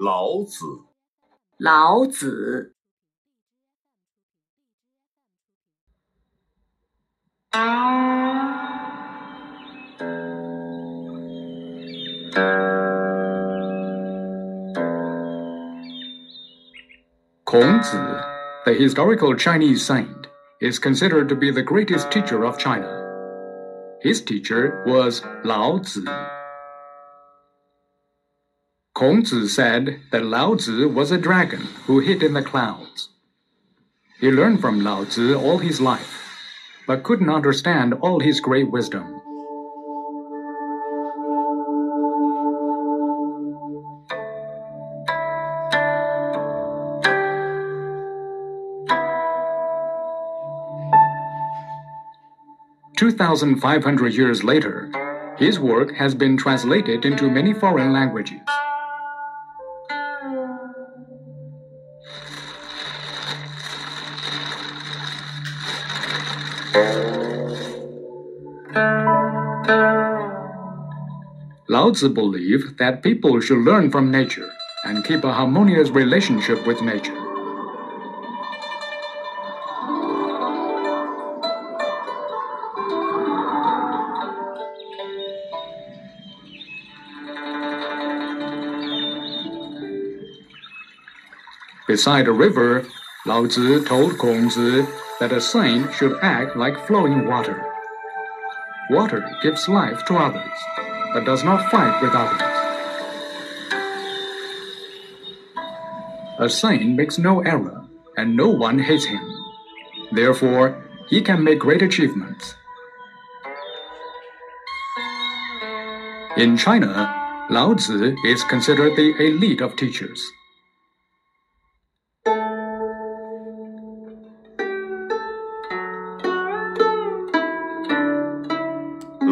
老子，老子， Kongzi, the historical Chinese saint, is considered to be the greatest teacher of China. His teacher was Lao Tzu. Kongzi said that Lao Tzu was a dragon who hid in the clouds. He learned from Lao Tzu all his life, but couldn't understand all his great wisdom. Two thousand five hundred years later, his work has been translated into many foreign languages. Lao Tzu believed that people should learn from nature and keep a harmonious relationship with nature. Beside a river, Lao Tzu told Kongzi that a saint should act like flowing water. Water gives life to others, but does not fight with others. A saint makes no error, and no one hates him. Therefore, he can make great achievements. In China, Lao Tzu is considered the elite of teachers.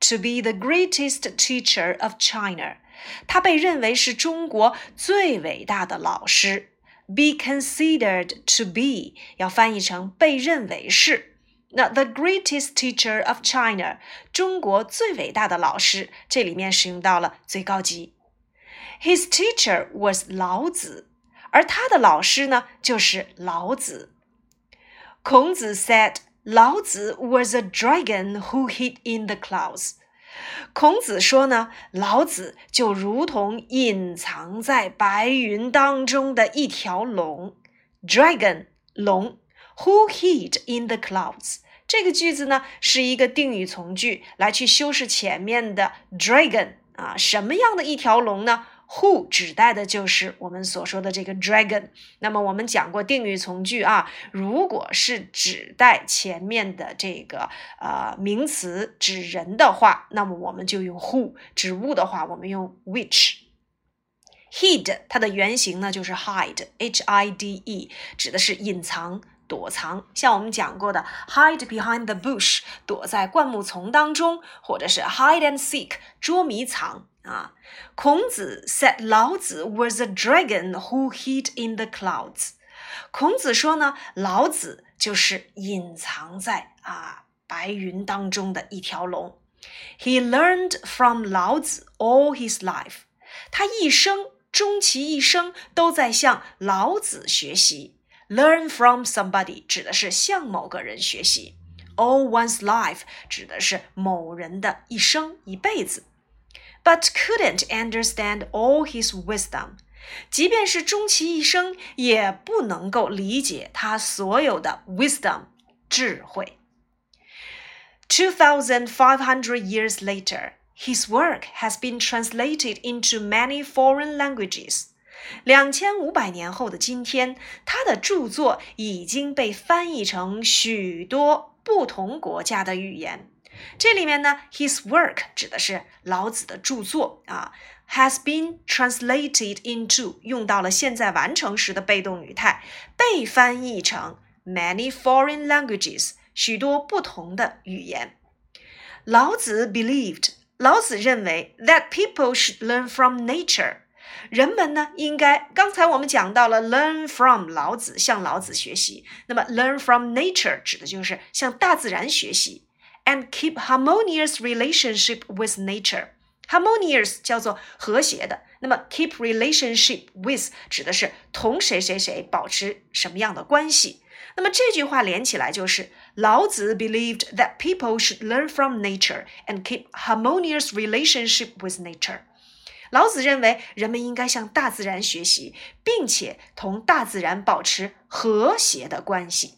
to be the greatest teacher of China。他被认为是中国最伟大的老师。Be considered to be 要翻译成被认为是。那 the greatest teacher of China，中国最伟大的老师，这里面使用到了最高级。His teacher was 老子，而他的老师呢，就是老子。孔子 said 老子 was a dragon who hid in the clouds。孔子说呢，老子就如同隐藏在白云当中的一条龙，dragon 龙，who hid in the clouds。这个句子呢是一个定语从句，来去修饰前面的 dragon 啊，什么样的一条龙呢？Who 指代的就是我们所说的这个 dragon。那么我们讲过定语从句啊，如果是指代前面的这个呃名词指人的话，那么我们就用 who；指物的话，我们用 which。hid 它的原型呢就是 hide，h i d e，指的是隐藏。躲藏，像我们讲过的 hide behind the bush，躲在灌木丛当中，或者是 hide and seek，捉迷藏啊。孔子 said 老子 was a dragon who hid in the clouds。孔子说呢，老子就是隐藏在啊白云当中的一条龙。He learned from 老子 all his life。他一生，终其一生都在向老子学习。Learn from somebody 指的是向某个人学习，all one's life 指的是某人的一生一辈子。But couldn't understand all his wisdom，即便是终其一生，也不能够理解他所有的 wisdom 智慧。Two thousand five hundred years later, his work has been translated into many foreign languages. 两千五百年后的今天，他的着作已经被翻译成许多不同国家的语言。 这里面呢，his work 指的是老子的著作啊，has been translated into 用到了现在完成时的被动语态，被翻译成 many foreign languages 许多不同的语言。老子 believed 老子认为 that people should learn from nature。人们呢，应该刚才我们讲到了 learn from 老子，向老子学习。那么 learn from nature 指的就是向大自然学习 ，and keep harmonious relationship with nature。harmonious 叫做和谐的，那么 keep relationship with 指的是同谁谁谁保持什么样的关系。那么这句话连起来就是老子 believed that people should learn from nature and keep harmonious relationship with nature。老子认为人们应该向大自然学习，并且同大自然保持和谐的关系。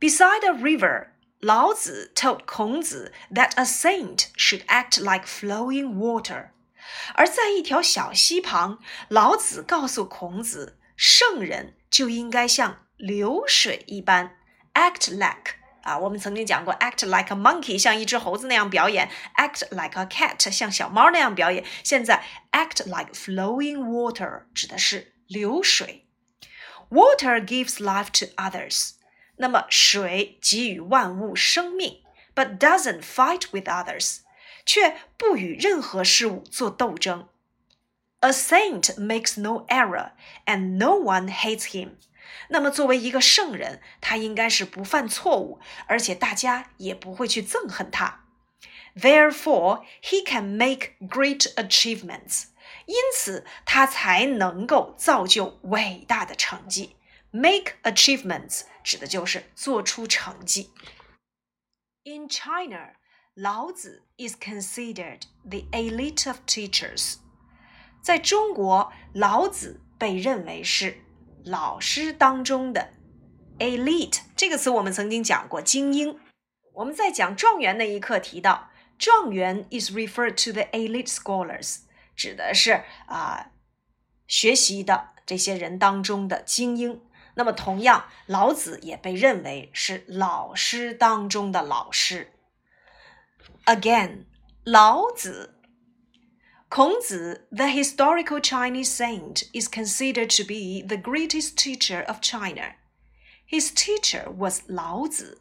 Beside a river, 老子 told 孔子 that a saint should act like flowing water。而在一条小溪旁，老子告诉孔子，圣人就应该像流水一般，act like 啊，我们曾经讲过，act like a monkey，像一只猴子那样表演；act like a cat，像小猫那样表演。现在，act like flowing water 指的是流水。Water gives life to others， 那么水给予万物生命，but doesn't fight with others，却不与任何事物做斗争。A saint makes no error, and no one hates him. 那么，作为一个圣人，他应该是不犯错误，而且大家也不会去憎恨他。Therefore, he can make great achievements. 因此，他才能够造就伟大的成绩。 Make achievements 指的就是做出成绩。In China, 老子 is considered the elite of teachers. 在中国，老子被认为是老师当中的 elite 这个词，我们曾经讲过精英。我们在讲状元那一课提到，状元 is referred to the elite scholars，指的是啊学习的这些人当中的精英。 那么同样，老子也被认为是老师当中的老师。Again，老子。Kongzi, the historical Chinese saint, is considered to be the greatest teacher of China. His teacher was Lao Tzu.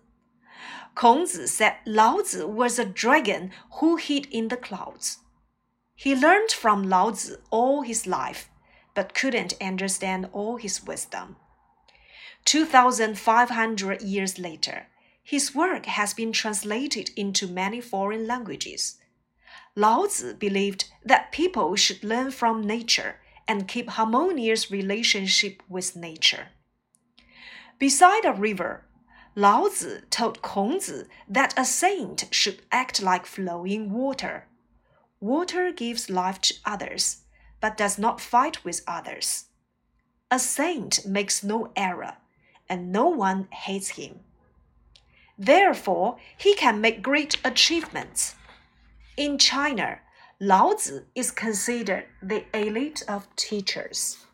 Kongzi said Lao Tzu was a dragon who hid in the clouds. He learned from Lao Tzu all his life, but couldn't understand all his wisdom. 2,500 years later, his work has been translated into many foreign languages. Lao Tzu believed that people should learn from nature and keep harmonious relationship with nature. Beside a river, Lao Tzu told Kongzi that a saint should act like flowing water. Water gives life to others, but does not fight with others. A saint makes no error, and no one hates him. Therefore, he can make great achievements. In China, Laozi is considered the elite of teachers.